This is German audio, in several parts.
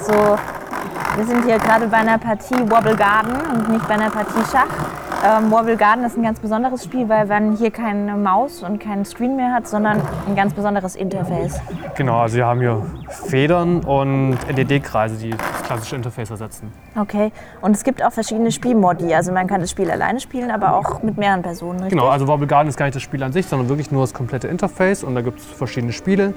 so, wir sind hier gerade bei einer Partie Wobble Garden und nicht bei einer Partie Schach. Ähm, Wobble Garden ist ein ganz besonderes Spiel, weil man hier keine Maus und keinen Screen mehr hat, sondern ein ganz besonderes Interface. Genau, also wir haben hier Federn und LED-Kreise, die das klassische Interface ersetzen. Okay, und es gibt auch verschiedene Spielmodi. Also man kann das Spiel alleine spielen, aber auch mit mehreren Personen, richtig? Genau, also Wobble Garden ist gar nicht das Spiel an sich, sondern wirklich nur das komplette Interface und da gibt es verschiedene Spiele.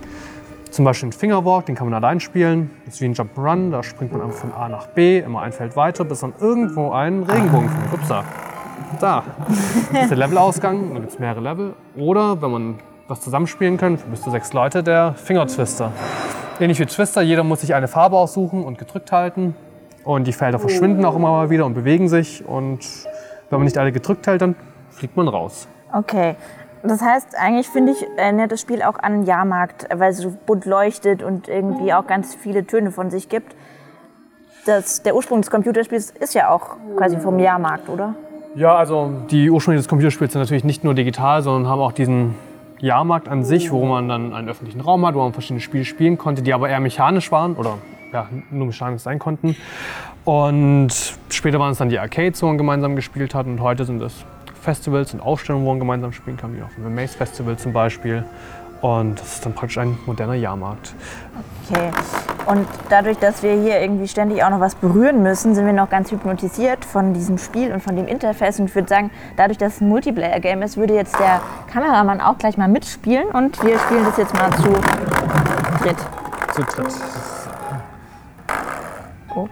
Zum Beispiel ein Fingerwalk, den kann man allein spielen. Das ist wie ein Jump'n'Run, da springt man einfach von A nach B, immer ein Feld weiter, bis dann irgendwo ein Regenbogen findet. Ups, da. Da. Das ist der Levelausgang, da gibt es mehrere Level. Oder, wenn man was zusammenspielen kann, für bis zu sechs Leute, der Fingertwister. Ähnlich wie Twister, jeder muss sich eine Farbe aussuchen und gedrückt halten. Und die Felder verschwinden auch immer mal wieder und bewegen sich. Und wenn man nicht alle gedrückt hält, dann fliegt man raus. Okay. Das heißt, eigentlich finde ich, erinnert das Spiel auch an einen Jahrmarkt, weil es so bunt leuchtet und irgendwie auch ganz viele Töne von sich gibt. Das, der Ursprung des Computerspiels ist ja auch quasi vom Jahrmarkt, oder? Ja, also die Ursprünge des Computerspiels sind natürlich nicht nur digital, sondern haben auch diesen Jahrmarkt an sich, wo man dann einen öffentlichen Raum hat, wo man verschiedene Spiele spielen konnte, die aber eher mechanisch waren oder ja, nur mechanisch sein konnten. Und später waren es dann die Arcades, wo man gemeinsam gespielt hat und heute sind es Festivals und Ausstellungen, wo man gemeinsam spielen kann, wie auf dem Maze Festival zum Beispiel. Und das ist dann praktisch ein moderner Jahrmarkt. Okay. Und dadurch, dass wir hier irgendwie ständig auch noch was berühren müssen, sind wir noch ganz hypnotisiert von diesem Spiel und von dem Interface. Und ich würde sagen, dadurch, dass es ein Multiplayer-Game ist, würde jetzt der Kameramann auch gleich mal mitspielen. Und wir spielen das jetzt mal zu dritt. Zu dritt. Oh.